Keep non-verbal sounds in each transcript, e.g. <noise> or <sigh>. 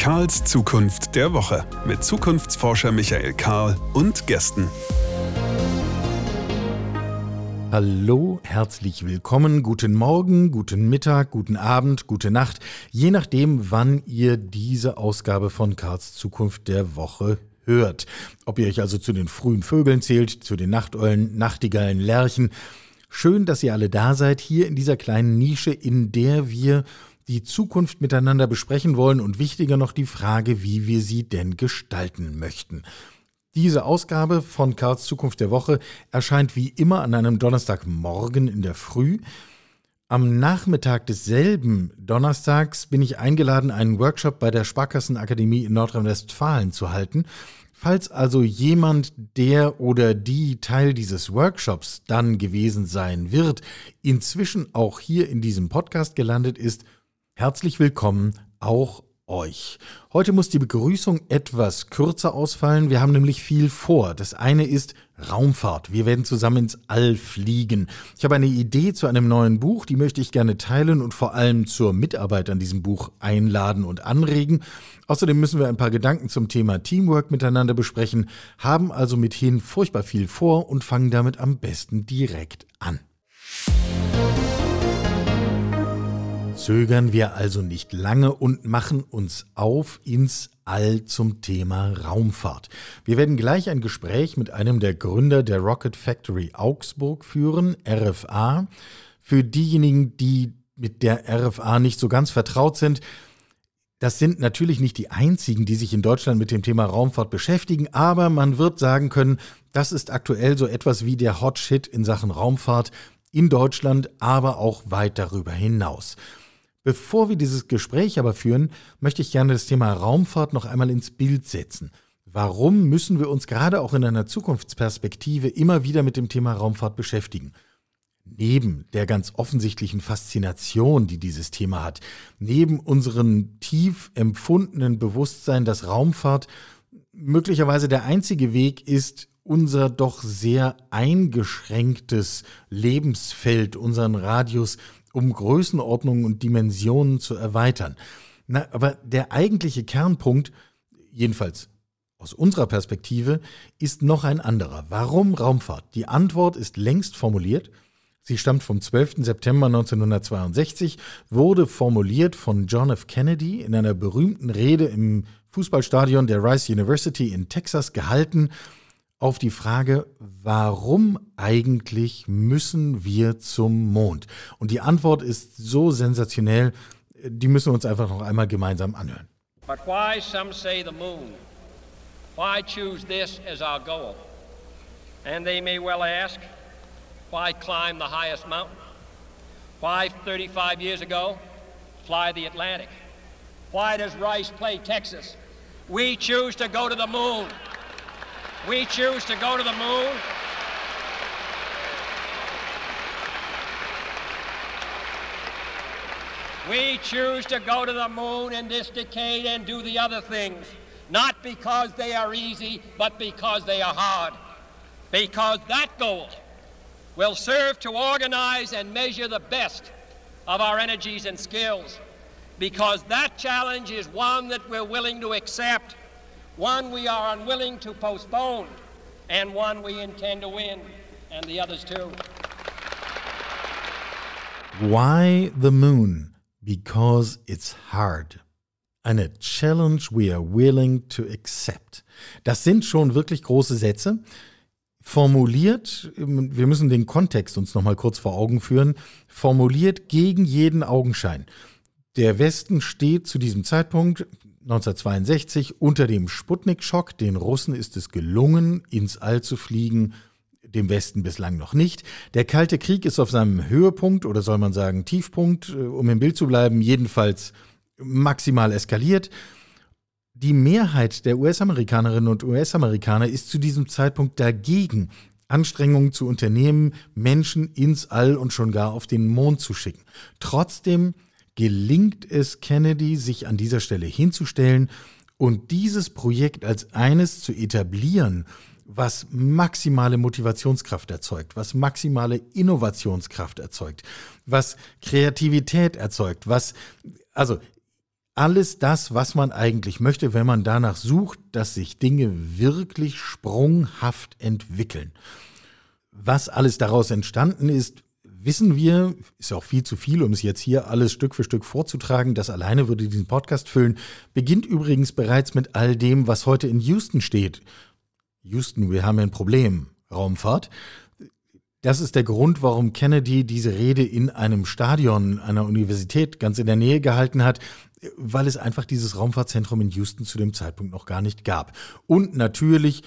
Karls Zukunft der Woche mit Zukunftsforscher Michael Karl und Gästen. Hallo, herzlich willkommen, guten Morgen, guten Mittag, guten Abend, gute Nacht, je nachdem, wann ihr diese Ausgabe von Karls Zukunft der Woche hört. Ob ihr euch also zu den frühen Vögeln zählt, zu den Nachteulen, Nachtigallen, Lerchen. Schön, dass ihr alle da seid, hier in dieser kleinen Nische, in der wir die Zukunft miteinander besprechen wollen und wichtiger noch die Frage, wie wir sie denn gestalten möchten. Diese Ausgabe von Karls Zukunft der Woche erscheint wie immer an einem Donnerstagmorgen in der Früh. Am Nachmittag desselben Donnerstags bin ich eingeladen, einen Workshop bei der Sparkassenakademie in Nordrhein-Westfalen zu halten. Falls also jemand, der oder die Teil dieses Workshops dann gewesen sein wird, inzwischen auch hier in diesem Podcast gelandet ist, herzlich willkommen auch euch. Heute muss die Begrüßung etwas kürzer ausfallen. Wir haben nämlich viel vor. Das eine ist Raumfahrt. Wir werden zusammen ins All fliegen. Ich habe eine Idee zu einem neuen Buch, die möchte ich gerne teilen und vor allem zur Mitarbeit an diesem Buch einladen und anregen. Außerdem müssen wir ein paar Gedanken zum Thema Teamwork miteinander besprechen, haben also mithin furchtbar viel vor und fangen damit am besten direkt an. Zögern wir also nicht lange und machen uns auf ins All zum Thema Raumfahrt. Wir werden gleich ein Gespräch mit einem der Gründer der Rocket Factory Augsburg führen, RFA. Für diejenigen, die mit der RFA nicht so ganz vertraut sind, das sind natürlich nicht die einzigen, die sich in Deutschland mit dem Thema Raumfahrt beschäftigen, aber man wird sagen können, das ist aktuell so etwas wie der Hot Shit in Sachen Raumfahrt in Deutschland, aber auch weit darüber hinaus. Bevor wir dieses Gespräch aber führen, möchte ich gerne das Thema Raumfahrt noch einmal ins Bild setzen. Warum müssen wir uns gerade auch in einer Zukunftsperspektive immer wieder mit dem Thema Raumfahrt beschäftigen? Neben der ganz offensichtlichen Faszination, die dieses Thema hat, neben unserem tief empfundenen Bewusstsein, dass Raumfahrt möglicherweise der einzige Weg ist, unser doch sehr eingeschränktes Lebensfeld, unseren Radius um Größenordnungen und Dimensionen zu erweitern. Na, aber der eigentliche Kernpunkt, jedenfalls aus unserer Perspektive, ist noch ein anderer. Warum Raumfahrt? Die Antwort ist längst formuliert. Sie stammt vom 12. September 1962, wurde formuliert von John F. Kennedy in einer berühmten Rede im Fußballstadion der Rice University in Texas gehalten auf die Frage, warum eigentlich müssen wir zum Mond? Und die Antwort ist so sensationell, die müssen wir uns einfach noch einmal gemeinsam anhören. But why some say the moon? Why choose this as our goal? And they may well ask, why climb the highest mountain? Why 35 years ago fly the Atlantic? Why does Rice play Texas? We choose to go to the moon. We choose to go to the moon. We choose to go to the moon in this decade and do the other things, not because they are easy, but because they are hard. Because that goal will serve to organize and measure the best of our energies and skills. Because that challenge is one that we're willing to accept one we are unwilling to postpone, and one we intend to win, and the others too. Why the moon? Because it's hard. Eine Challenge we are willing to accept. Das sind schon wirklich große Sätze. Formuliert, wir müssen den Kontext uns nochmal kurz vor Augen führen, formuliert gegen jeden Augenschein. Der Westen steht zu diesem Zeitpunkt 1962 unter dem Sputnik-Schock. Den Russen ist es gelungen, ins All zu fliegen, dem Westen bislang noch nicht. Der Kalte Krieg ist auf seinem Höhepunkt oder soll man sagen Tiefpunkt, äh, um im Bild zu bleiben, jedenfalls maximal eskaliert. Die Mehrheit der US-Amerikanerinnen und US-Amerikaner ist zu diesem Zeitpunkt dagegen, Anstrengungen zu unternehmen, Menschen ins All und schon gar auf den Mond zu schicken. Trotzdem gelingt es Kennedy, sich an dieser Stelle hinzustellen und dieses Projekt als eines zu etablieren, was maximale Motivationskraft erzeugt, was maximale Innovationskraft erzeugt, was Kreativität erzeugt, was, also alles das, was man eigentlich möchte, wenn man danach sucht, dass sich Dinge wirklich sprunghaft entwickeln. Was alles daraus entstanden ist, wissen wir, ist auch viel zu viel, um es jetzt hier alles Stück für Stück vorzutragen. Das alleine würde diesen Podcast füllen. Beginnt übrigens bereits mit all dem, was heute in Houston steht. Houston, wir haben ein Problem. Raumfahrt. Das ist der Grund, warum Kennedy diese Rede in einem Stadion einer Universität ganz in der Nähe gehalten hat, weil es einfach dieses Raumfahrtzentrum in Houston zu dem Zeitpunkt noch gar nicht gab. Und natürlich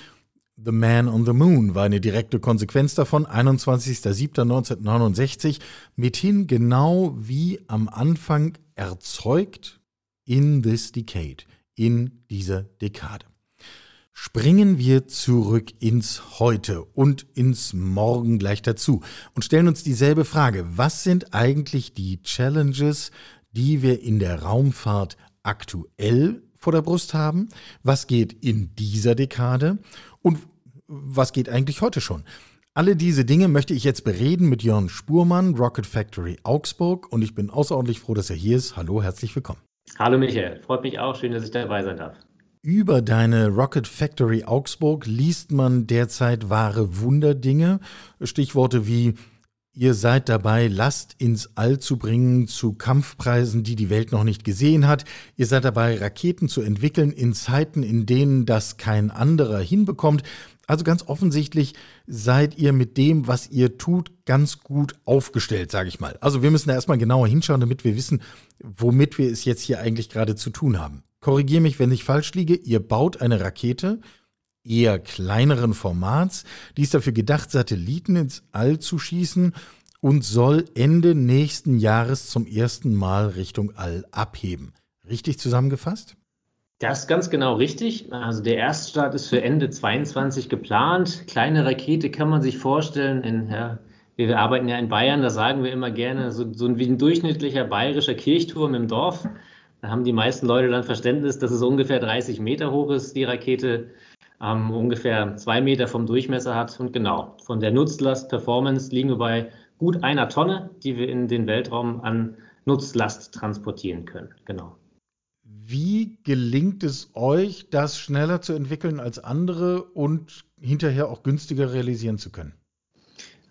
The Man on the Moon war eine direkte Konsequenz davon, 21.07.1969, mithin genau wie am Anfang erzeugt in this decade, in dieser Dekade. Springen wir zurück ins Heute und ins Morgen gleich dazu und stellen uns dieselbe Frage. Was sind eigentlich die Challenges, die wir in der Raumfahrt aktuell vor der Brust haben? Was geht in dieser Dekade? Und was geht eigentlich heute schon? Alle diese Dinge möchte ich jetzt bereden mit Jörn Spurmann, Rocket Factory Augsburg und ich bin außerordentlich froh, dass er hier ist. Hallo, herzlich willkommen. Hallo Michael, freut mich auch, schön, dass ich dabei sein darf. Über deine Rocket Factory Augsburg liest man derzeit wahre Wunderdinge. Stichworte wie Ihr seid dabei, Last ins All zu bringen zu Kampfpreisen, die die Welt noch nicht gesehen hat. Ihr seid dabei, Raketen zu entwickeln in Zeiten, in denen das kein anderer hinbekommt. Also ganz offensichtlich seid ihr mit dem, was ihr tut, ganz gut aufgestellt, sage ich mal. Also wir müssen da erstmal genauer hinschauen, damit wir wissen, womit wir es jetzt hier eigentlich gerade zu tun haben korrigiere mich, wenn ich falsch liege, ihr baut eine Rakete eher kleineren Formats, die ist dafür gedacht, Satelliten ins All zu schießen und soll Ende nächsten Jahres zum ersten Mal Richtung All abheben. Richtig zusammengefasst? Das ist ganz genau richtig. Also der Erststart ist für Ende 22 geplant. Kleine Rakete kann man sich vorstellen. In, ja, wir arbeiten ja in Bayern, da sagen wir immer gerne, so, so wie ein durchschnittlicher bayerischer Kirchturm im Dorf. Da haben die meisten Leute dann Verständnis, dass es ungefähr 30 Meter hoch ist, die Rakete, ähm, ungefähr zwei Meter vom Durchmesser hat. Und genau, von der Nutzlast Performance liegen wir bei gut einer Tonne, die wir in den Weltraum an Nutzlast transportieren können. Genau. Wie gelingt es euch, das schneller zu entwickeln als andere und hinterher auch günstiger realisieren zu können?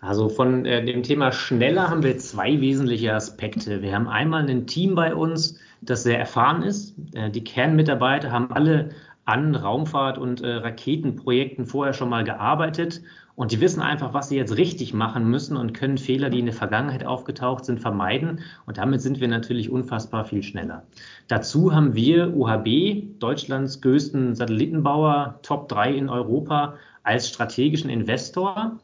Also von äh, dem Thema schneller haben wir zwei wesentliche Aspekte. Wir haben einmal ein Team bei uns, das sehr erfahren ist. Äh, die Kernmitarbeiter haben alle an Raumfahrt- und äh, Raketenprojekten vorher schon mal gearbeitet und die wissen einfach, was sie jetzt richtig machen müssen und können Fehler, die in der Vergangenheit aufgetaucht sind, vermeiden. Und damit sind wir natürlich unfassbar viel schneller. Dazu haben wir UHB, Deutschlands größten Satellitenbauer, Top 3 in Europa, als strategischen Investor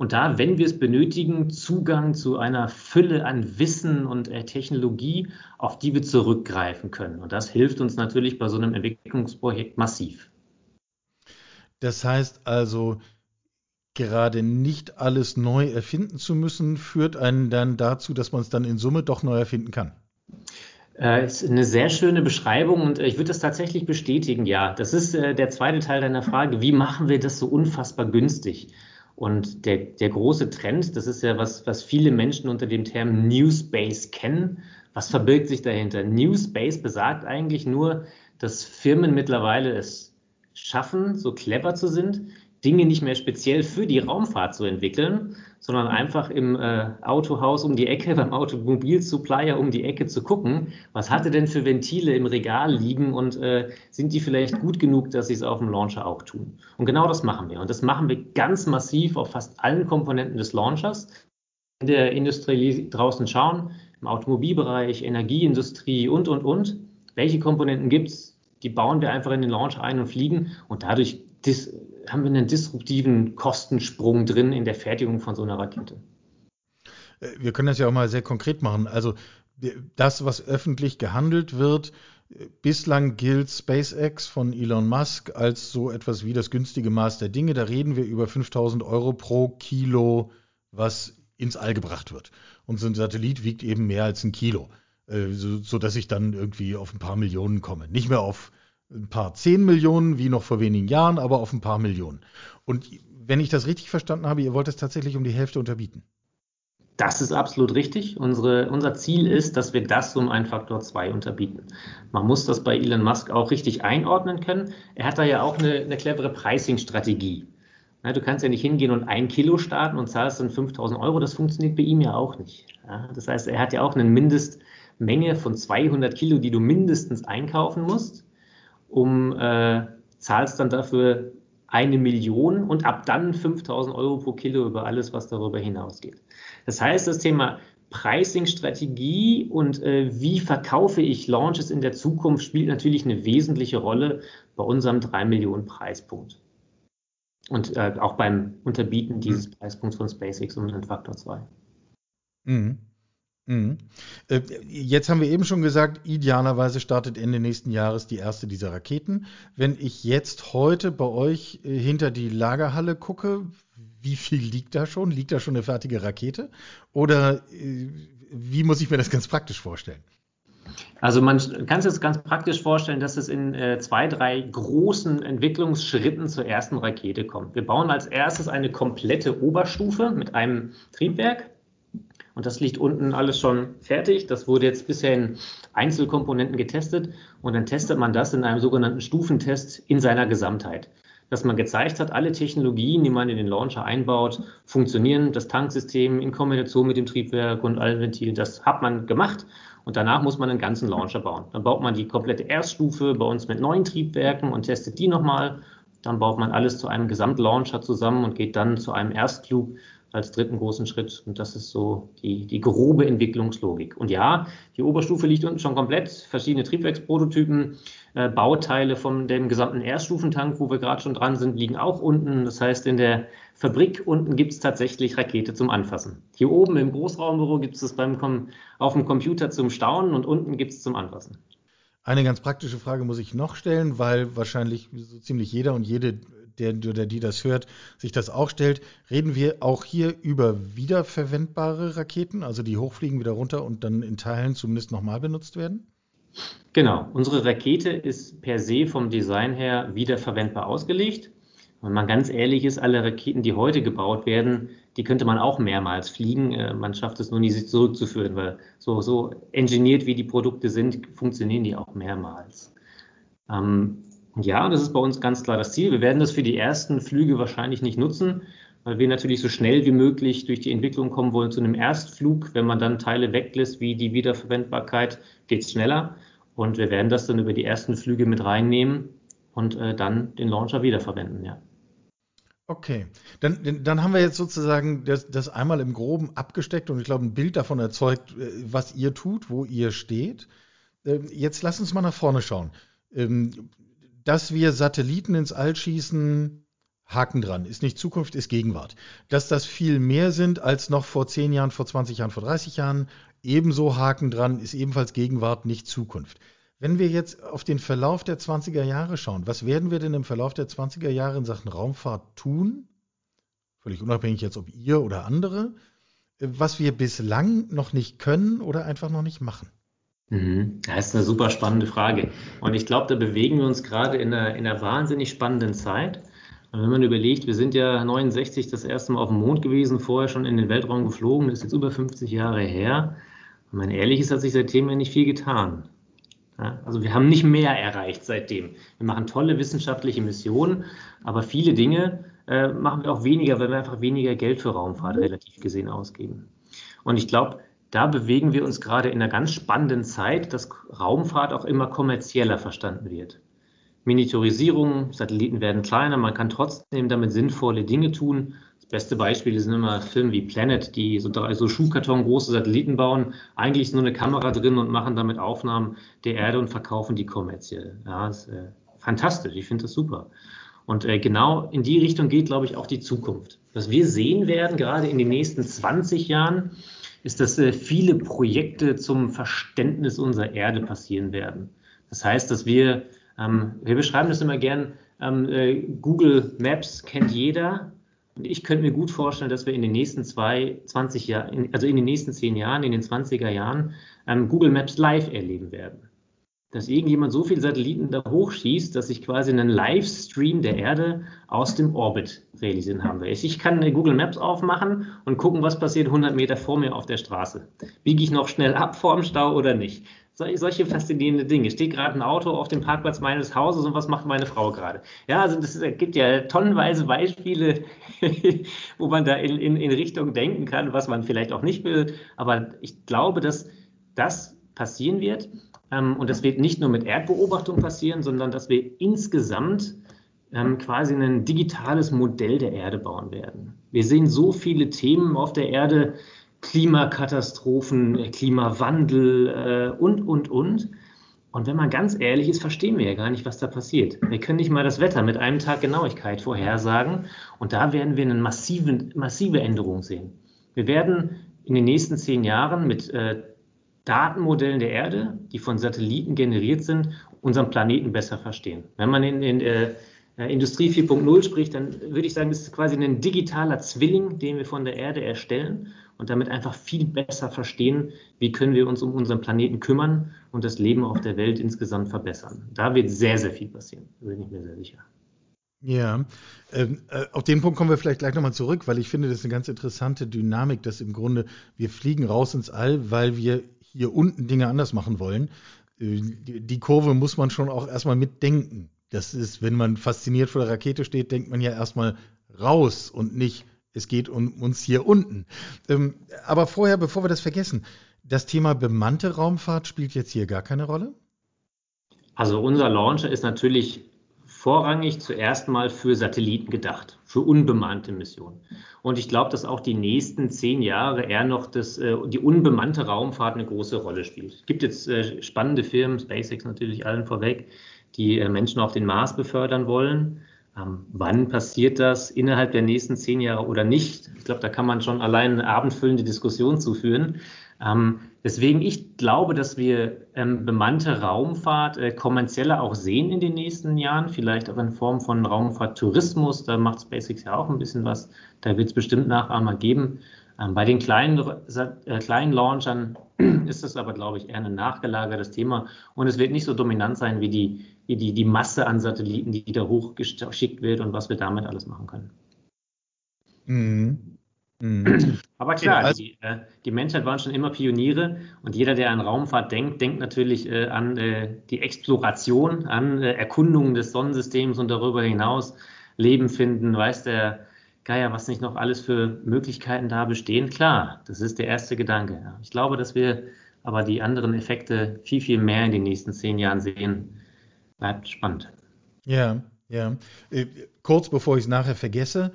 und da, wenn wir es benötigen, Zugang zu einer Fülle an Wissen und äh, Technologie, auf die wir zurückgreifen können. Und das hilft uns natürlich bei so einem Entwicklungsprojekt massiv. Das heißt also, gerade nicht alles neu erfinden zu müssen, führt einen dann dazu, dass man es dann in Summe doch neu erfinden kann. Äh, ist eine sehr schöne Beschreibung und ich würde das tatsächlich bestätigen, ja. Das ist äh, der zweite Teil deiner Frage. Wie machen wir das so unfassbar günstig? Und der, der große Trend, das ist ja was, was viele Menschen unter dem Term New Space kennen. Was verbirgt sich dahinter? New Space besagt eigentlich nur, dass Firmen mittlerweile es schaffen, so clever zu sind, Dinge nicht mehr speziell für die Raumfahrt zu entwickeln, sondern einfach im äh, Autohaus um die Ecke, <laughs> beim Automobilsupplier um die Ecke zu gucken, was hatte denn für Ventile im Regal liegen und äh, sind die vielleicht gut genug, dass sie es auf dem Launcher auch tun. Und genau das machen wir. Und das machen wir ganz massiv auf fast allen Komponenten des Launchers. In der Industrie draußen schauen, im Automobilbereich, Energieindustrie und, und, und. Welche Komponenten gibt es? Die bauen wir einfach in den Launcher ein und fliegen und dadurch haben wir einen disruptiven Kostensprung drin in der Fertigung von so einer Rakete. Äh, wir können das ja auch mal sehr konkret machen. Also das, was öffentlich gehandelt wird, äh, bislang gilt SpaceX von Elon Musk als so etwas wie das günstige Maß der Dinge. Da reden wir über 5000 Euro pro Kilo, was ins All gebracht wird. Und so ein Satellit wiegt eben mehr als ein Kilo, äh, sodass ich dann irgendwie auf ein paar Millionen komme. Nicht mehr auf ein paar zehn Millionen, wie noch vor wenigen Jahren, aber auf ein paar Millionen. Und wenn ich das richtig verstanden habe, ihr wollt es tatsächlich um die Hälfte unterbieten. Das ist absolut richtig. Unsere, unser Ziel ist, dass wir das um einen Faktor 2 unterbieten. Man muss das bei Elon Musk auch richtig einordnen können. Er hat da ja auch eine, eine clevere Pricing-Strategie. du kannst ja nicht hingehen und ein Kilo starten und zahlst dann 5000 Euro. Das funktioniert bei ihm ja auch nicht. Ja, das heißt, er hat ja auch eine Mindestmenge von 200 Kilo, die du mindestens einkaufen musst, um äh, zahlst dann dafür eine Million und ab dann 5000 Euro pro Kilo über alles, was darüber hinausgeht. Das heißt, das Thema Pricing-Strategie und äh, wie verkaufe ich Launches in der Zukunft spielt natürlich eine wesentliche Rolle bei unserem 3 Millionen Preispunkt. Und äh, auch beim Unterbieten dieses mhm. Preispunkts von SpaceX um den Faktor 2. Mhm. Mhm. Äh, jetzt haben wir eben schon gesagt, idealerweise startet Ende nächsten Jahres die erste dieser Raketen. Wenn ich jetzt heute bei euch äh, hinter die Lagerhalle gucke, wie viel liegt da schon? Liegt da schon eine fertige Rakete? Oder äh, wie muss ich mir das ganz praktisch vorstellen? Also man kann sich das ganz praktisch vorstellen, dass es in zwei, drei großen Entwicklungsschritten zur ersten Rakete kommt. Wir bauen als erstes eine komplette Oberstufe mit einem Triebwerk. Und das liegt unten alles schon fertig. Das wurde jetzt bisher in Einzelkomponenten getestet. Und dann testet man das in einem sogenannten Stufentest in seiner Gesamtheit dass man gezeigt hat, alle Technologien, die man in den Launcher einbaut, funktionieren. Das Tanksystem in Kombination mit dem Triebwerk und allen Ventilen, das hat man gemacht. Und danach muss man einen ganzen Launcher bauen. Dann baut man die komplette Erststufe bei uns mit neuen Triebwerken und testet die nochmal. Dann baut man alles zu einem Gesamtlauncher zusammen und geht dann zu einem Erstflug als dritten großen Schritt. Und das ist so die, die grobe Entwicklungslogik. Und ja, die Oberstufe liegt unten schon komplett, verschiedene Triebwerksprototypen, äh, Bauteile von dem gesamten Erststufentank, wo wir gerade schon dran sind, liegen auch unten. Das heißt, in der Fabrik unten gibt es tatsächlich Rakete zum Anfassen. Hier oben im Großraumbüro gibt es das beim auf dem Computer zum Staunen und unten gibt es zum Anfassen. Eine ganz praktische Frage muss ich noch stellen, weil wahrscheinlich so ziemlich jeder und jede der oder die das hört, sich das auch stellt, reden wir auch hier über wiederverwendbare Raketen, also die hochfliegen wieder runter und dann in Teilen zumindest nochmal benutzt werden? Genau, unsere Rakete ist per se vom Design her wiederverwendbar ausgelegt. Wenn man ganz ehrlich ist, alle Raketen, die heute gebaut werden, die könnte man auch mehrmals fliegen. Äh, man schafft es nur nie, sie zurückzuführen, weil so, so engineert wie die Produkte sind, funktionieren die auch mehrmals. Ähm, ja, das ist bei uns ganz klar das Ziel. Wir werden das für die ersten Flüge wahrscheinlich nicht nutzen, weil wir natürlich so schnell wie möglich durch die Entwicklung kommen wollen zu einem Erstflug. Wenn man dann Teile weglässt, wie die Wiederverwendbarkeit, geht es schneller. Und wir werden das dann über die ersten Flüge mit reinnehmen und äh, dann den Launcher wiederverwenden, ja. Okay, dann, dann haben wir jetzt sozusagen das, das einmal im Groben abgesteckt und ich glaube ein Bild davon erzeugt, äh, was ihr tut, wo ihr steht. Ähm, jetzt lass uns mal nach vorne schauen. Dass wir Satelliten ins All schießen, Haken dran, ist nicht Zukunft, ist Gegenwart. Dass das viel mehr sind als noch vor 10 Jahren, vor 20 Jahren, vor 30 Jahren, ebenso Haken dran, ist ebenfalls Gegenwart, nicht Zukunft. Wenn wir jetzt auf den Verlauf der 20er Jahre schauen, was werden wir denn im Verlauf der 20er Jahre in Sachen Raumfahrt tun? Völlig unabhängig jetzt, ob ihr oder andere, was wir bislang noch nicht können oder einfach noch nicht machen. Mhm. Das ist eine super spannende Frage. Und ich glaube, da bewegen wir uns gerade in einer, in einer wahnsinnig spannenden Zeit. Und wenn man überlegt, wir sind ja 69 das erste Mal auf dem Mond gewesen, vorher schon in den Weltraum geflogen, das ist jetzt über 50 Jahre her. Und mein ehrliches hat sich seitdem ja nicht viel getan. Also wir haben nicht mehr erreicht seitdem. Wir machen tolle wissenschaftliche Missionen, aber viele Dinge äh, machen wir auch weniger, weil wir einfach weniger Geld für Raumfahrt relativ gesehen ausgeben. Und ich glaube, da bewegen wir uns gerade in einer ganz spannenden Zeit, dass Raumfahrt auch immer kommerzieller verstanden wird. Miniaturisierung, Satelliten werden kleiner, man kann trotzdem damit sinnvolle Dinge tun. Das beste Beispiel sind immer Filme wie Planet, die so, so Schuhkarton große Satelliten bauen, eigentlich nur eine Kamera drin und machen damit Aufnahmen der Erde und verkaufen die kommerziell. Ja, ist äh, fantastisch, ich finde das super. Und äh, genau in die Richtung geht, glaube ich, auch die Zukunft. Was wir sehen werden, gerade in den nächsten 20 Jahren, ist, dass äh, viele Projekte zum Verständnis unserer Erde passieren werden. Das heißt, dass wir, ähm, wir beschreiben das immer gern, ähm, äh, Google Maps kennt jeder. Und ich könnte mir gut vorstellen, dass wir in den nächsten zwei, 20 Jahren, also in den nächsten zehn Jahren, in den 20er Jahren, ähm, Google Maps live erleben werden. Dass irgendjemand so viele Satelliten da hochschießt, dass ich quasi einen Livestream der Erde aus dem Orbit realisieren haben will. Ich kann Google Maps aufmachen und gucken, was passiert 100 Meter vor mir auf der Straße. Biege ich noch schnell ab vor dem Stau oder nicht? solche faszinierende Dinge. Steht gerade ein Auto auf dem Parkplatz meines Hauses und was macht meine Frau gerade? Ja, also es gibt ja tonnenweise Beispiele, <laughs> wo man da in, in, in Richtung denken kann, was man vielleicht auch nicht will. Aber ich glaube, dass das passieren wird. Ähm, und das wird nicht nur mit Erdbeobachtung passieren, sondern dass wir insgesamt ähm, quasi ein digitales Modell der Erde bauen werden. Wir sehen so viele Themen auf der Erde, Klimakatastrophen, äh, Klimawandel äh, und, und, und. Und wenn man ganz ehrlich ist, verstehen wir ja gar nicht, was da passiert. Wir können nicht mal das Wetter mit einem Tag Genauigkeit vorhersagen. Und da werden wir eine massive, massive Änderung sehen. Wir werden in den nächsten zehn Jahren mit äh, Datenmodellen der Erde, die von Satelliten generiert sind, unseren Planeten besser verstehen. Wenn man in, in äh, Industrie 4.0 spricht, dann würde ich sagen, das ist quasi ein digitaler Zwilling, den wir von der Erde erstellen und damit einfach viel besser verstehen, wie können wir uns um unseren Planeten kümmern und das Leben auf der Welt insgesamt verbessern. Da wird sehr, sehr viel passieren, da bin ich mir sehr sicher. Ja, ähm, äh, auf den Punkt kommen wir vielleicht gleich nochmal zurück, weil ich finde, das ist eine ganz interessante Dynamik, dass im Grunde wir fliegen raus ins All, weil wir hier unten Dinge anders machen wollen. Äh, die Kurve muss man schon auch erstmal mitdenken. Das ist, wenn man fasziniert vor der Rakete steht, denkt man ja erstmal raus und nicht es geht um uns hier unten. Ähm, aber vorher, bevor wir das vergessen, das Thema bemannte Raumfahrt spielt jetzt hier gar keine Rolle? Also unser Launcher ist natürlich vorrangig zuerst mal für Satelliten gedacht, für unbemannte Missionen. Und ich glaube, dass auch die nächsten zehn Jahre eher noch das, äh, die unbemannte Raumfahrt eine große Rolle spielt. Es gibt jetzt äh, spannende Firmen, SpaceX natürlich allen vorweg, die äh, Menschen auf den Mars befördern wollen. Ähm, wann passiert das innerhalb der nächsten zehn Jahre oder nicht? Ich glaube, da kann man schon allein eine abendfüllende Diskussion zuführen. Ähm, deswegen, ich glaube, dass wir ähm, bemannte Raumfahrt äh, kommerzieller auch sehen in den nächsten Jahren, vielleicht auch in Form von Raumfahrttourismus. Da macht SpaceX ja auch ein bisschen was. Da wird es bestimmt Nachahmer geben. Ähm, bei den kleinen, äh, kleinen Launchern <clears throat> ist das aber, glaube ich, eher ein nachgelagertes Thema und es wird nicht so dominant sein wie die, wie die, die Masse an Satelliten, die da hochgeschickt wird und was wir damit alles machen können. Mhm. Mhm. Aber klar, also, die, äh, die, Menschheit waren schon immer Pioniere und jeder, der an Raumfahrt denkt, denkt natürlich äh, an äh, die Exploration, an äh, Erkundungen des Sonnensystems und darüber hinaus Leben finden, weiß der Geier, was nicht noch alles für Möglichkeiten da bestehen. Klar, das ist der erste Gedanke. Ich glaube, dass wir aber die anderen Effekte viel, viel mehr in den nächsten zehn Jahren sehen. Bleibt spannend. Ja, ja. Äh, kurz bevor ich es nachher vergesse,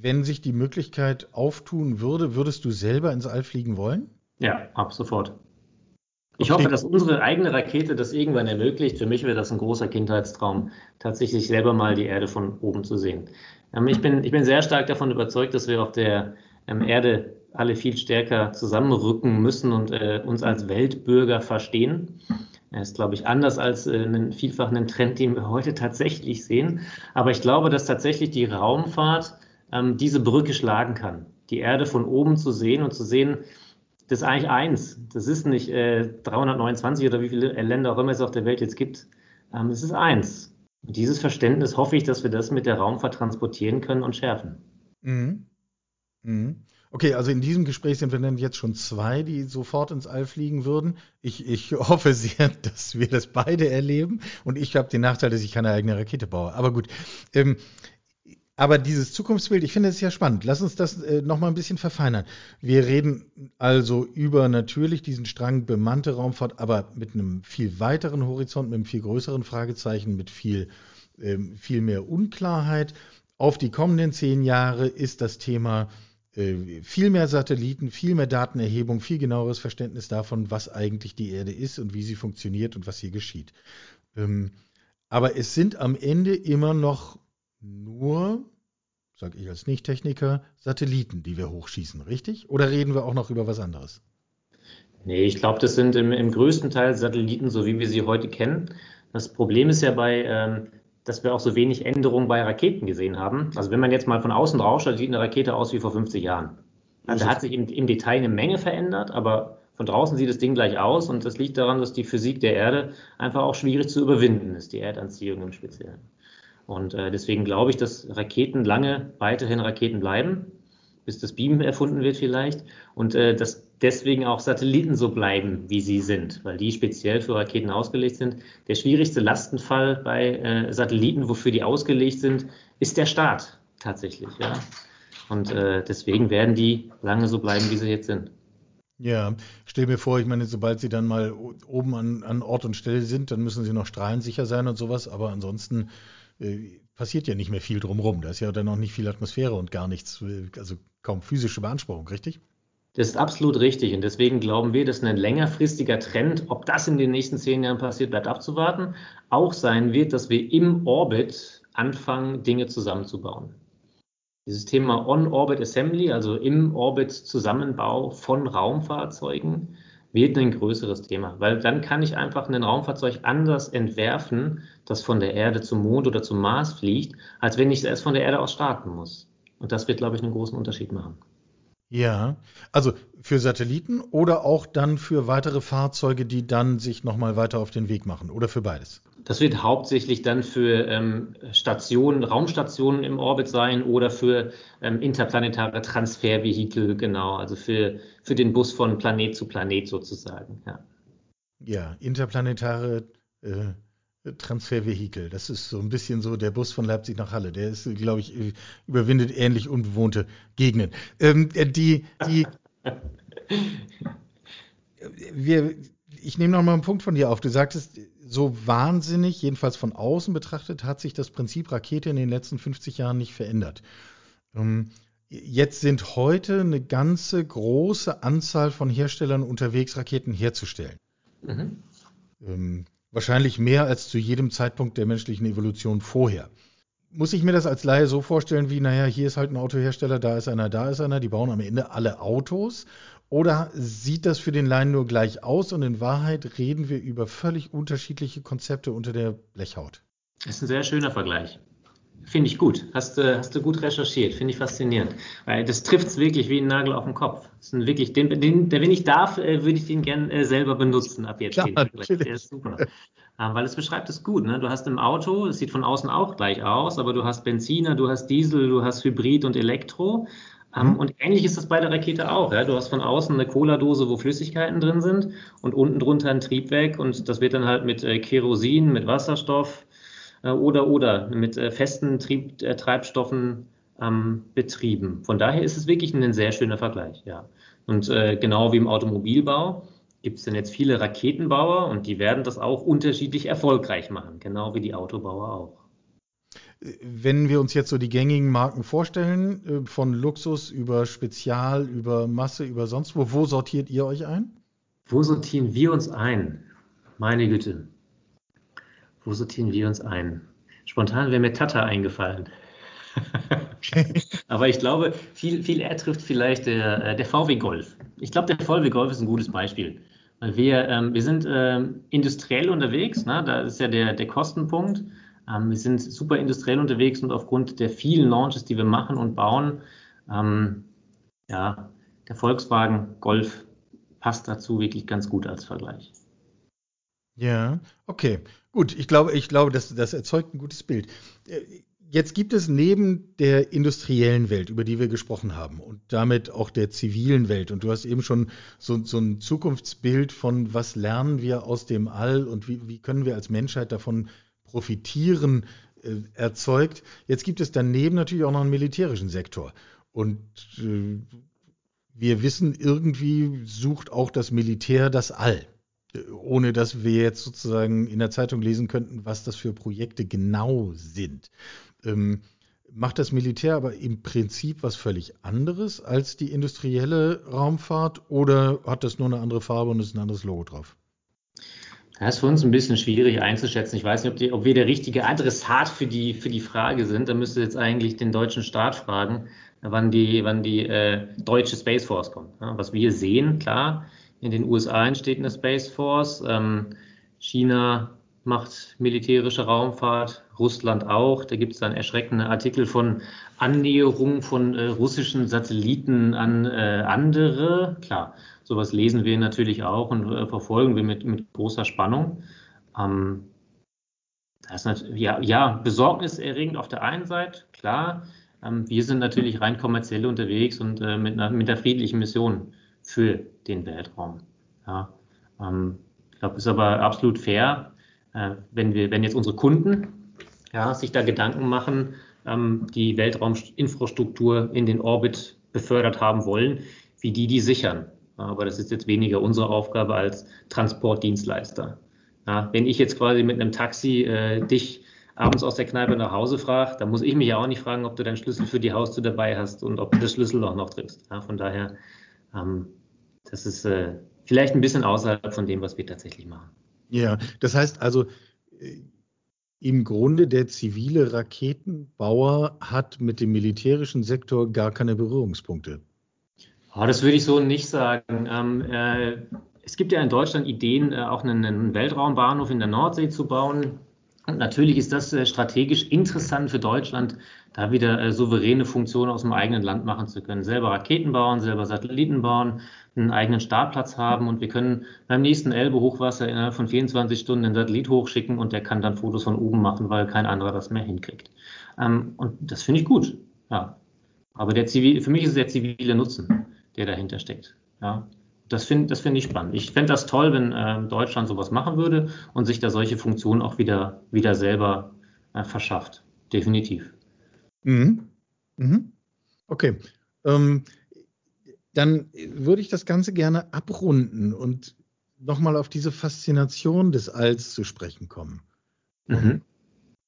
wenn sich die Möglichkeit auftun würde, würdest du selber ins All fliegen wollen? Ja, ab sofort. Ich hoffe, dass unsere eigene Rakete das irgendwann ermöglicht. Für mich wäre das ein großer Kindheitstraum, tatsächlich selber mal die Erde von oben zu sehen. Ähm, ich, bin, ich bin sehr stark davon überzeugt, dass wir auf der ähm, Erde alle viel stärker zusammenrücken müssen und äh, uns als Weltbürger verstehen. Das ist, glaube ich, anders als äh, einen vielfach einen Trend, den wir heute tatsächlich sehen. Aber ich glaube, dass tatsächlich die Raumfahrt ähm, diese Brücke schlagen kann. Die Erde von oben zu sehen und zu sehen, das ist eigentlich eins. Das ist nicht äh, 329 oder wie viele Länder auch immer es auf der Welt jetzt gibt. Ähm, es ist eins. Und dieses Verständnis hoffe ich, dass wir das mit der Raumfahrt transportieren können und schärfen. Mhm. Mhm. Okay, also in diesem Gespräch sind wir dann jetzt schon zwei, die sofort ins All fliegen würden. Ich, ich <laughs> hoffe sehr, dass wir das beide erleben. Und ich habe den Nachteil, dass ich keine eigene Rakete baue. Aber gut. Ähm, aber dieses Zukunftsbild, ich finde es ja spannend. Lass uns das äh, nochmal ein bisschen verfeinern. Wir reden also über natürlich diesen Strang bemannte Raumfahrt, aber mit einem viel weiteren Horizont, mit einem viel größeren Fragezeichen, mit viel, ähm, viel mehr Unklarheit. Auf die kommenden zehn Jahre ist das Thema äh, viel mehr Satelliten, viel mehr Datenerhebung, viel genaueres Verständnis davon, was eigentlich die Erde ist und wie sie funktioniert und was hier geschieht. Ähm, aber es sind am Ende immer noch nur, sage ich als Nicht-Techniker, Satelliten, die wir hochschießen, richtig? Oder reden wir auch noch über was anderes? Nee, ich glaube, das sind im, im, größten Teil Satelliten, so wie wir sie heute kennen. Das Problem ist ja bei, ähm, dass wir auch so wenig Änderungen bei Raketen gesehen haben. Also wenn man jetzt mal von außen drauf schaut, sieht eine Rakete aus wie vor 50 Jahren. Also da hat sich im, im Detail eine Menge verändert, aber Von draußen sieht das Ding gleich aus und das liegt daran, dass die Physik der Erde einfach auch schwierig zu überwinden ist, die Erdanziehung im Speziellen. Und äh, deswegen glaube ich, dass Raketen lange weiterhin Raketen bleiben, bis das Beam erfunden wird vielleicht. Und äh, dass deswegen auch Satelliten so bleiben, wie sie sind, weil die speziell für Raketen ausgelegt sind. Der schwierigste Lastenfall bei äh, Satelliten, wofür die ausgelegt sind, ist der Start tatsächlich. Ja. Und äh, deswegen werden die lange so bleiben, wie sie jetzt sind. Ja, stell mir vor, ich meine, sobald sie dann mal oben an, an Ort und Stelle sind, dann müssen sie noch strahlensicher sein und sowas, aber ansonsten äh, passiert ja nicht mehr viel drumherum. Da ist ja dann noch nicht viel Atmosphäre und gar nichts, äh, also kaum physische Beanspruchung, richtig? Das ist absolut richtig. Und deswegen glauben wir, dass ein längerfristiger Trend, ob das in den nächsten zehn Jahren passiert, bleibt abzuwarten, auch sein wird, dass wir im Orbit anfangen, Dinge zusammenzubauen. Dieses Thema On-Orbit Assembly, also im Orbit Zusammenbau von Raumfahrzeugen, wird ein größeres Thema, weil dann kann ich einfach ein Raumfahrzeug anders entwerfen, das von der Erde zum Mond oder zum Mars fliegt, als wenn ich es von der Erde aus starten muss. Und das wird, glaube ich, einen großen Unterschied machen. Ja, also für Satelliten oder auch dann für weitere Fahrzeuge, die dann sich nochmal weiter auf den Weg machen oder für beides? Das wird hauptsächlich dann für ähm, Stationen, Raumstationen im Orbit sein oder für ähm, interplanetare Transfervehikel, genau, also für, für den Bus von Planet zu Planet sozusagen. Ja, ja interplanetare äh, Transfervehikel. Das ist so ein bisschen so der Bus von Leipzig nach Halle. Der ist, glaube ich, überwindet ähnlich unbewohnte Gegenden. Ähm, äh, die, die, <laughs> wir, ich nehme noch mal einen Punkt von dir auf. Du sagtest, so wahnsinnig, jedenfalls von außen betrachtet, hat sich das Prinzip Rakete in den letzten 50 Jahren nicht verändert. Ähm, jetzt sind heute eine ganze große Anzahl von Herstellern unterwegs, Raketen herzustellen. Mhm. Ähm, Wahrscheinlich mehr als zu jedem Zeitpunkt der menschlichen Evolution vorher. Muss ich mir das als Laie so vorstellen, wie, naja, hier ist halt ein Autohersteller, da ist einer, da ist einer, die bauen am Ende alle Autos? Oder sieht das für den Laien nur gleich aus und in Wahrheit reden wir über völlig unterschiedliche Konzepte unter der Blechhaut? Das ist ein sehr schöner Vergleich. Finde ich gut. Hast, äh, hast du gut recherchiert. Finde ich faszinierend. Weil das trifft es wirklich wie ein Nagel auf den Kopf. Das ist wirklich, den, den, wenn ich darf, äh, würde ich den gern äh, selber benutzen ab jetzt. Ja, der ist super. Ähm, weil es beschreibt es gut. Ne? Du hast im Auto, es sieht von außen auch gleich aus, aber du hast Benziner, du hast Diesel, du hast Hybrid und Elektro. Mhm. Und ähnlich ist das bei der Rakete auch. Ja? Du hast von außen eine Cola-Dose, wo Flüssigkeiten drin sind und unten drunter ein Triebwerk und das wird dann halt mit äh, Kerosin, mit Wasserstoff, äh, oder oder mit äh, festen Trieb, Treibstoffen ähm, betrieben. Von daher ist es wirklich ein sehr schöner Vergleich, ja. Und äh, genau wie im Automobilbau gibt es dann jetzt viele Raketenbauer und die werden das auch unterschiedlich erfolgreich machen, genau wie die Autobauer auch. Wenn wir uns jetzt so die gängigen Marken vorstellen, von Luxus über Spezial, über Masse, über sonst wo, wo sortiert ihr euch ein? Wo sortieren wir uns ein? Meine Güte. Wo sortieren wir uns ein? Spontan wäre mir Tata eingefallen. <laughs> Aber ich glaube, viel, viel eher trifft vielleicht der, äh, der VW Golf. Ich glaube, der VW Golf ist ein gutes Beispiel. Weil wir, ähm, wir sind ähm, industriell unterwegs, ne? da ist ja der, der Kostenpunkt. Ähm, wir sind super industriell unterwegs und aufgrund der vielen Launches, die wir machen und bauen, ähm, ja, der Volkswagen Golf passt dazu wirklich ganz gut als Vergleich. Ja, okay. Gut, ich glaube, ich glaube, das, das erzeugt ein gutes Bild. Äh, jetzt gibt es neben der industriellen Welt, über die wir gesprochen haben, und damit auch der zivilen Welt, und du hast eben schon so, so ein Zukunftsbild von, was lernen wir aus dem All und wie, wie können wir als Menschheit davon profitieren, äh, erzeugt. Jetzt gibt es daneben natürlich auch noch einen militärischen Sektor. Und äh, wir wissen, irgendwie sucht auch das Militär das All ohne dass wir jetzt sozusagen in der Zeitung lesen könnten, was das für Projekte genau sind. Ähm, macht das Militär aber im Prinzip was völlig anderes als die industrielle Raumfahrt oder hat das nur eine andere Farbe und ist ein anderes Logo drauf? Das ist für uns ein bisschen schwierig einzuschätzen. Ich weiß nicht, ob, die, ob wir der richtige Adressat für die, für die Frage sind. Da müsste jetzt eigentlich den deutschen Staat fragen, wann die, wann die äh, deutsche Space Force kommt. Ja, was wir sehen, klar, in den USA entsteht eine Space Force. Ähm, China macht militärische Raumfahrt, Russland auch. Da gibt es dann erschreckende Artikel von Annäherung von äh, russischen Satelliten an äh, andere. Klar, sowas lesen wir natürlich auch und äh, verfolgen wir mit, mit großer Spannung. Ähm, das ist ja, ja, besorgniserregend auf der einen Seite, klar. Ähm, wir sind natürlich rein kommerziell unterwegs und äh, mit, einer, mit der friedlichen Mission für den Weltraum. Ja, ähm, ich glaube, ist aber absolut fair, wenn wir, wenn jetzt unsere Kunden ja, sich da Gedanken machen, ähm, die Weltrauminfrastruktur in den Orbit befördert haben wollen, wie die die sichern. Aber das ist jetzt weniger unsere Aufgabe als Transportdienstleister. Ja, wenn ich jetzt quasi mit einem Taxi äh, dich abends aus der Kneipe nach Hause frage, dann muss ich mich ja auch nicht fragen, ob du deinen Schlüssel für die Haustür dabei hast und ob du das Schlüsselloch noch triffst. Ja, von daher, ähm, das ist äh, vielleicht ein bisschen außerhalb von dem, was wir tatsächlich machen. Ja, das heißt also, äh, im Grunde der zivile Raketenbauer hat mit dem militärischen Sektor gar keine Berührungspunkte. Oh, das würde ich so nicht sagen. Ähm, äh, es gibt ja in Deutschland Ideen, äh, auch einen, einen, Weltraumbahnhof in der Nordsee zu bauen. Und natürlich ist das äh, strategisch interessant für Deutschland, da wieder äh, souveräne Funktionen aus dem eigenen Land machen zu können. Selber Raketen bauen, selber Satelliten bauen, einen eigenen Startplatz haben und wir können beim nächsten Elbe-Hochwasser innerhalb von 24 Stunden den Satellit hochschicken und der kann dann Fotos von oben machen, weil kein anderer das mehr hinkriegt. Ähm, und das finde ich gut. Ja. Aber der Zivil, für mich ist es der zivile Nutzen, der dahinter steckt. Ja das finde das find ich spannend. Ich fände das toll, wenn äh, Deutschland sowas machen würde und sich da solche Funktionen auch wieder, wieder selber äh, verschafft. Definitiv. Mhm. Mhm. Okay. Ähm, dann würde ich das Ganze gerne abrunden und nochmal auf diese Faszination des Alls zu sprechen kommen. Mhm.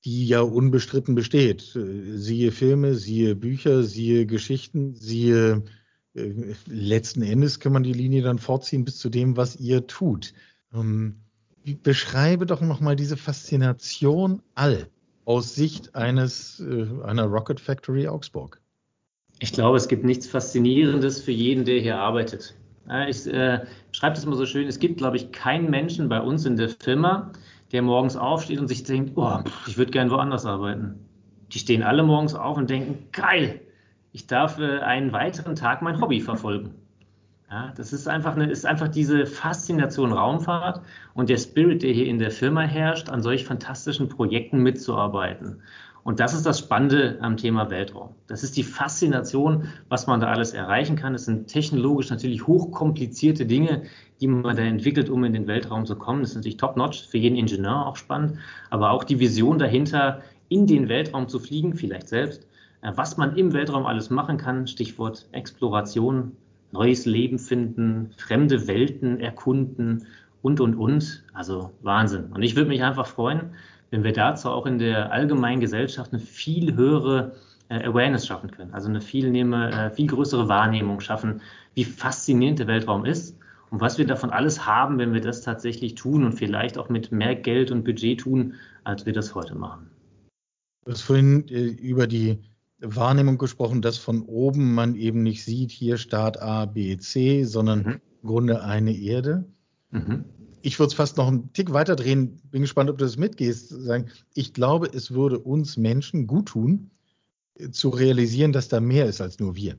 Die ja unbestritten besteht. Siehe Filme, siehe Bücher, siehe Geschichten, siehe äh, letzten Endes kann man die Linie dann vorziehen bis zu dem, was ihr tut. Ähm, beschreibe doch nochmal diese Faszination all aus Sicht eines äh, einer Rocket Factory Augsburg. Ich glaube, es gibt nichts Faszinierendes für jeden, der hier arbeitet. Ich äh, schreibe das mal so schön, es gibt, glaube ich, keinen Menschen bei uns in der Firma, der morgens aufsteht und sich denkt, oh, ich würde gern woanders arbeiten. Die stehen alle morgens auf und denken, geil, ich darf äh, einen weiteren Tag mein Hobby verfolgen. Ja, das ist einfach, eine, ist einfach diese Faszination Raumfahrt und der Spirit, der hier in der Firma herrscht, an solch fantastischen Projekten mitzuarbeiten. Und das ist das Spannende am Thema Weltraum. Das ist die Faszination, was man da alles erreichen kann. Es sind technologisch natürlich hochkomplizierte Dinge, die man da entwickelt, um in den Weltraum zu kommen. Das ist natürlich top-notch, für jeden Ingenieur auch spannend, aber auch die Vision dahinter, in den Weltraum zu fliegen, vielleicht selbst, was man im Weltraum alles machen kann, Stichwort Exploration, neues Leben finden, fremde Welten erkunden und, und, und. Also Wahnsinn. Und ich würde mich einfach freuen, wenn wir dazu auch in der allgemeinen Gesellschaft eine viel höhere äh, Awareness schaffen können, also eine viel, nehme, äh, viel größere Wahrnehmung schaffen, wie faszinierend der Weltraum ist und was wir davon alles haben, wenn wir das tatsächlich tun und vielleicht auch mit mehr Geld und Budget tun, als wir das heute machen. Du hast vorhin äh, über die Wahrnehmung gesprochen, dass von oben man eben nicht sieht, hier Start A, B, C, sondern mhm. im Grunde eine Erde. Mhm. Ich würde es fast noch einen Tick weiter drehen. Bin gespannt, ob du das mitgehst. Sagen, ich glaube, es würde uns Menschen gut tun, zu realisieren, dass da mehr ist als nur wir.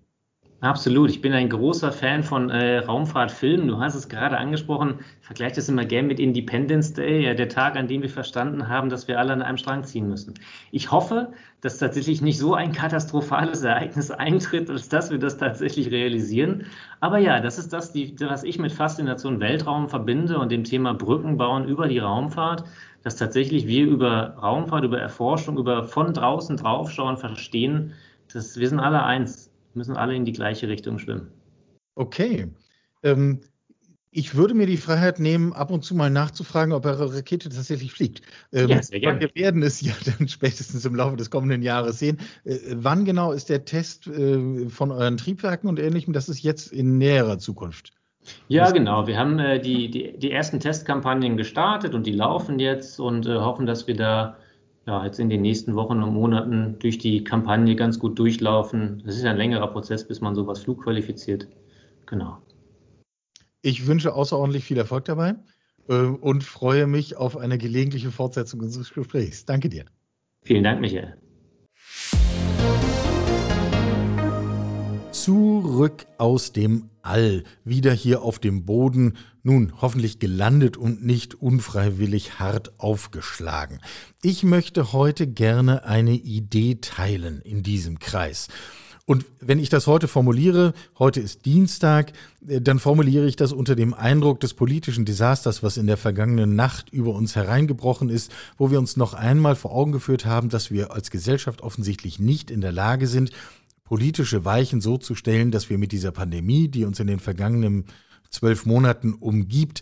Absolut. Ich bin ein großer Fan von äh, Raumfahrtfilmen. Du hast es gerade angesprochen. Ich vergleiche das immer gern mit Independence Day, ja, der Tag, an dem wir verstanden haben, dass wir alle an einem Strang ziehen müssen. Ich hoffe, dass tatsächlich nicht so ein katastrophales Ereignis <laughs> eintritt, als dass wir das tatsächlich realisieren. Aber ja, das ist das, die, was ich mit Faszination Weltraum verbinde und dem Thema Brücken bauen über die Raumfahrt, dass tatsächlich wir über Raumfahrt, über Erforschung, über von draußen draufschauen, verstehen, dass wir sind alle eins müssen alle in die gleiche Richtung schwimmen. Okay. Ähm, ich würde mir die Freiheit nehmen, ab und zu mal nachzufragen, ob eure Rakete tatsächlich fliegt. Ähm, ja, sehr gerne. Wir werden es ja <laughs> dann spätestens im Laufe des kommenden Jahres sehen. Äh, wann genau ist der Test äh, von euren Triebwerken und Ähnlichem? Das ist jetzt in näherer Zukunft. Ja, genau. Wir haben äh, die, die, die, ersten Testkampagnen gestartet und die laufen jetzt und äh, hoffen, dass wir da ja, jetzt in den nächsten Wochen und Monaten durch die Kampagne ganz gut durchlaufen. Das ist ein längerer Prozess, bis man sowas flugqualifiziert. Genau. Ich wünsche außerordentlich viel Erfolg dabei. äh, und freue mich auf eine gelegentliche Fortsetzung unseres Gesprächs. Danke dir. Vielen Dank, Michael. Zurück aus dem All, wieder hier auf dem Boden, nun hoffentlich gelandet und nicht unfreiwillig hart aufgeschlagen. Ich möchte heute gerne eine Idee teilen in diesem Kreis. Und wenn ich das heute formuliere, heute ist Dienstag, äh, dann formuliere ich das unter dem Eindruck des politischen Desasters, was in der vergangenen Nacht über uns hereingebrochen ist, wo wir uns noch einmal vor Augen geführt haben, dass wir als Gesellschaft offensichtlich nicht in der Lage sind, politische Weichen so zu stellen, dass wir mit dieser Pandemie, die uns in den vergangenen zwölf Monaten umgibt,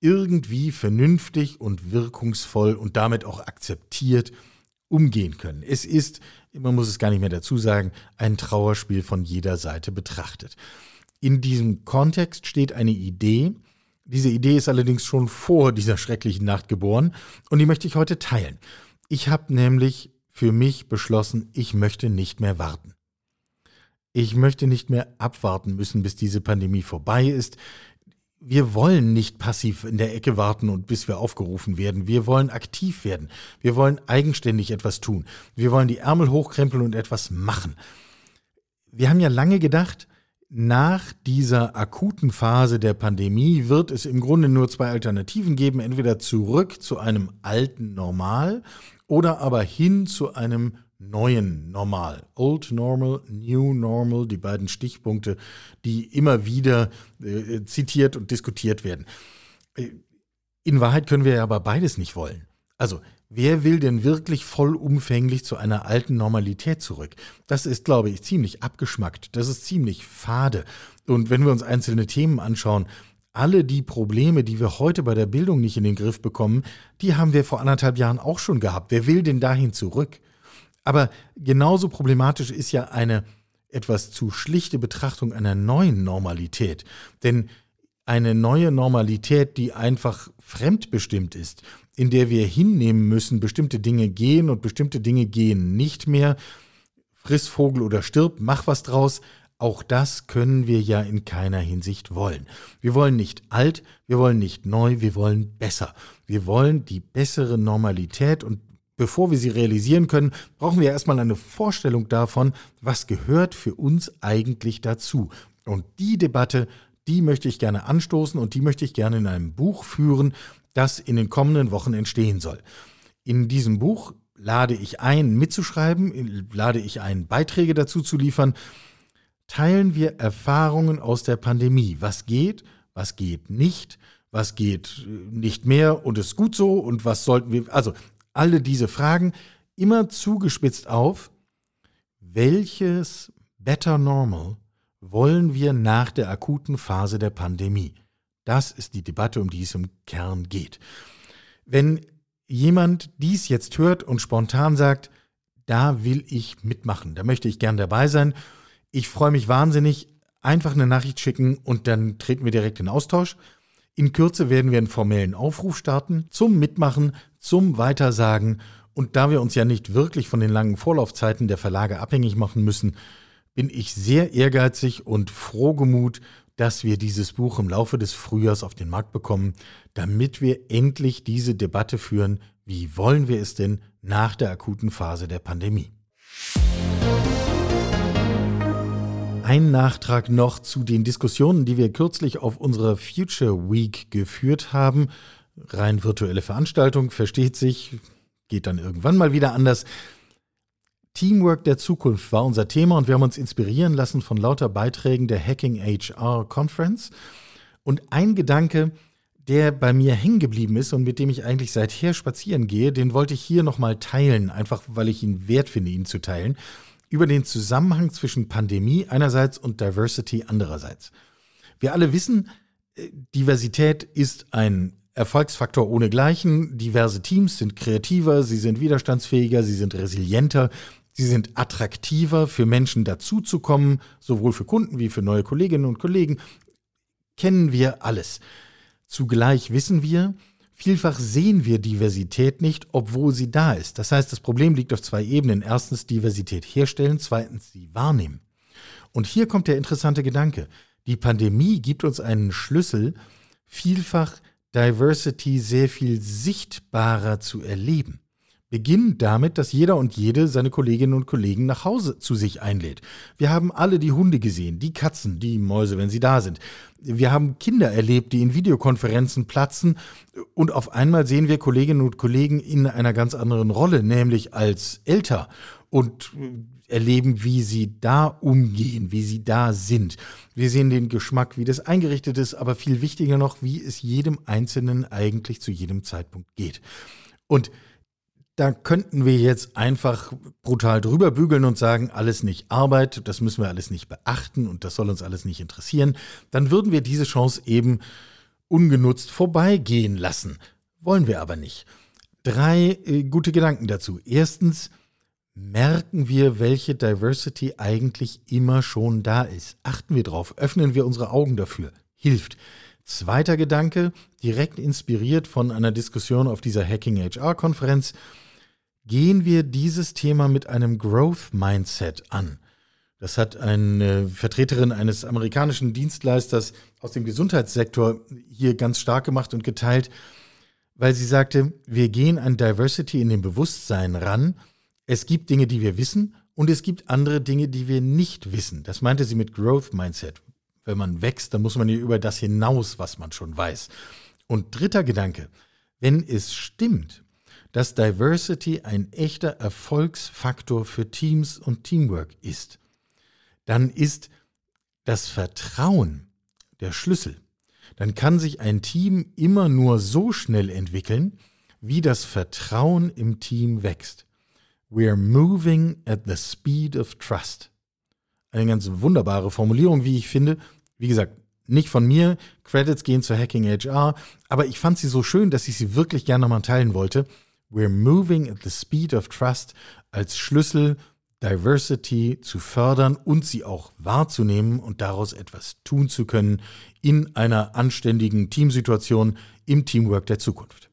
irgendwie vernünftig und wirkungsvoll und damit auch akzeptiert umgehen können. Es ist, man muss es gar nicht mehr dazu sagen, ein Trauerspiel von jeder Seite betrachtet. In diesem Kontext steht eine Idee. Diese Idee ist allerdings schon vor dieser schrecklichen Nacht geboren und die möchte ich heute teilen. Ich habe nämlich für mich beschlossen, ich möchte nicht mehr warten. Ich möchte nicht mehr abwarten müssen, bis diese Pandemie vorbei ist wir wollen nicht passiv in der Ecke warten und bis wir aufgerufen werden. Wir wollen aktiv werden. Wir wollen eigenständig etwas tun. Wir wollen die Ärmel hochkrempeln und etwas machen. Wir haben ja lange gedacht, nach dieser akuten Phase der Pandemie wird es im Grunde nur zwei Alternativen geben, entweder zurück zu einem alten Normal oder aber hin zu einem neuen Normal. Old Normal, New Normal, die beiden Stichpunkte, die immer wieder äh, zitiert und diskutiert werden. Äh, in Wahrheit können wir ja aber beides nicht wollen. Also, wer will denn wirklich vollumfänglich zu einer alten Normalität zurück? Das ist, glaube ich, ziemlich abgeschmackt. Das ist ziemlich fade. Und wenn wir uns einzelne Themen anschauen, alle die Probleme, die wir heute bei der Bildung nicht in den Griff bekommen, die haben wir vor anderthalb Jahren auch schon gehabt. Wer will denn dahin zurück? Aber genauso problematisch ist ja eine etwas zu schlichte Betrachtung einer neuen Normalität. Denn eine neue Normalität, die einfach fremdbestimmt ist, in der wir hinnehmen müssen, bestimmte Dinge gehen und bestimmte Dinge gehen nicht mehr, friss Vogel oder stirb, mach was draus, auch das können wir ja in keiner Hinsicht wollen. Wir wollen nicht alt, wir wollen nicht neu, wir wollen besser. Wir wollen die bessere Normalität und Bevor wir sie realisieren können, brauchen wir erstmal eine Vorstellung davon, was gehört für uns eigentlich dazu. Und die Debatte, die möchte ich gerne anstoßen und die möchte ich gerne in einem Buch führen, das in den kommenden Wochen entstehen soll. In diesem Buch lade ich ein, mitzuschreiben, lade ich ein, Beiträge dazu zu liefern. Teilen wir Erfahrungen aus der Pandemie. Was geht, was geht nicht, was geht nicht mehr und ist gut so und was sollten wir, also alle diese Fragen immer zugespitzt auf, welches Better Normal wollen wir nach der akuten Phase der Pandemie? Das ist die Debatte, um die es im Kern geht. Wenn jemand dies jetzt hört und spontan sagt, da will ich mitmachen, da möchte ich gern dabei sein, ich freue mich wahnsinnig, einfach eine Nachricht schicken und dann treten wir direkt in Austausch. In Kürze werden wir einen formellen Aufruf starten zum Mitmachen, zum Weitersagen. Und da wir uns ja nicht wirklich von den langen Vorlaufzeiten der Verlage abhängig machen müssen, bin ich sehr ehrgeizig und frohgemut, dass wir dieses Buch im Laufe des Frühjahrs auf den Markt bekommen, damit wir endlich diese Debatte führen, wie wollen wir es denn nach der akuten Phase der Pandemie. Ein Nachtrag noch zu den Diskussionen, die wir kürzlich auf unserer Future Week geführt haben. Rein virtuelle Veranstaltung, versteht sich, geht dann irgendwann mal wieder anders. Teamwork der Zukunft war unser Thema und wir haben uns inspirieren lassen von lauter Beiträgen der Hacking HR Conference. Und ein Gedanke, der bei mir hängen geblieben ist und mit dem ich eigentlich seither spazieren gehe, den wollte ich hier nochmal teilen, einfach weil ich ihn wert finde, ihn zu teilen über den Zusammenhang zwischen Pandemie einerseits und Diversity andererseits. Wir alle wissen, äh, Diversität ist ein Erfolgsfaktor ohnegleichen. Diverse Teams sind kreativer, sie sind widerstandsfähiger, sie sind resilienter, sie sind attraktiver für Menschen dazuzukommen, sowohl für Kunden wie für neue Kolleginnen und Kollegen. Kennen wir alles. Zugleich wissen wir, Vielfach sehen wir Diversität nicht, obwohl sie da ist. Das heißt, das Problem liegt auf zwei Ebenen. Erstens Diversität herstellen, zweitens sie wahrnehmen. Und hier kommt der interessante Gedanke. Die Pandemie gibt uns einen Schlüssel, vielfach Diversity sehr viel sichtbarer zu erleben. Beginnen damit, dass jeder und jede seine Kolleginnen und Kollegen nach Hause zu sich einlädt. Wir haben alle die Hunde gesehen, die Katzen, die Mäuse, wenn sie da sind. Wir haben Kinder erlebt, die in Videokonferenzen platzen und auf einmal sehen wir Kolleginnen und Kollegen in einer ganz anderen Rolle, nämlich als älter und erleben, wie sie da umgehen, wie sie da sind. Wir sehen den Geschmack, wie das eingerichtet ist, aber viel wichtiger noch, wie es jedem Einzelnen eigentlich zu jedem Zeitpunkt geht. Und da könnten wir jetzt einfach brutal drüber bügeln und sagen, alles nicht Arbeit, das müssen wir alles nicht beachten und das soll uns alles nicht interessieren. Dann würden wir diese Chance eben ungenutzt vorbeigehen lassen. Wollen wir aber nicht. Drei äh, gute Gedanken dazu. Erstens, merken wir, welche Diversity eigentlich immer schon da ist. Achten wir drauf, öffnen wir unsere Augen dafür. Hilft. Zweiter Gedanke, direkt inspiriert von einer Diskussion auf dieser Hacking HR-Konferenz gehen wir dieses Thema mit einem Growth Mindset an. Das hat eine Vertreterin eines amerikanischen Dienstleisters aus dem Gesundheitssektor hier ganz stark gemacht und geteilt, weil sie sagte, wir gehen an Diversity in dem Bewusstsein ran. Es gibt Dinge, die wir wissen und es gibt andere Dinge, die wir nicht wissen. Das meinte sie mit Growth Mindset. Wenn man wächst, dann muss man ja über das hinaus, was man schon weiß. Und dritter Gedanke, wenn es stimmt, dass Diversity ein echter Erfolgsfaktor für Teams und Teamwork ist, dann ist das Vertrauen der Schlüssel. Dann kann sich ein Team immer nur so schnell entwickeln, wie das Vertrauen im Team wächst. We're moving at the speed of trust. Eine ganz wunderbare Formulierung, wie ich finde. Wie gesagt, nicht von mir. Credits gehen zu Hacking HR. Aber ich fand sie so schön, dass ich sie wirklich gerne nochmal teilen wollte. We're moving at the speed of trust als Schlüssel, Diversity zu fördern und sie auch wahrzunehmen und daraus etwas tun zu können in einer anständigen Teamsituation im Teamwork der Zukunft.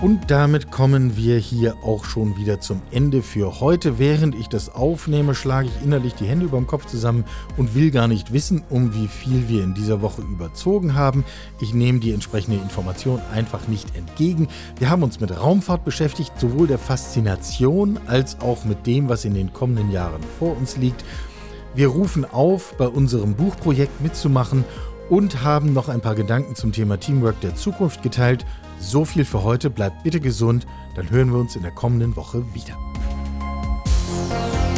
Und damit kommen wir hier auch schon wieder zum Ende für heute. Während ich das aufnehme, schlage ich innerlich die Hände über dem Kopf zusammen und will gar nicht wissen, um wie viel wir in dieser Woche überzogen haben. Ich nehme die entsprechende Information einfach nicht entgegen. Wir haben uns mit Raumfahrt beschäftigt, sowohl der Faszination als auch mit dem, was in den kommenden Jahren vor uns liegt. Wir rufen auf, bei unserem Buchprojekt mitzumachen und haben noch ein paar Gedanken zum Thema Teamwork der Zukunft geteilt. So viel für heute, bleibt bitte gesund, dann hören wir uns in der kommenden Woche wieder.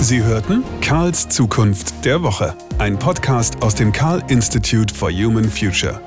Sie hörten Karls Zukunft der Woche, ein Podcast aus dem Karl Institute for Human Future.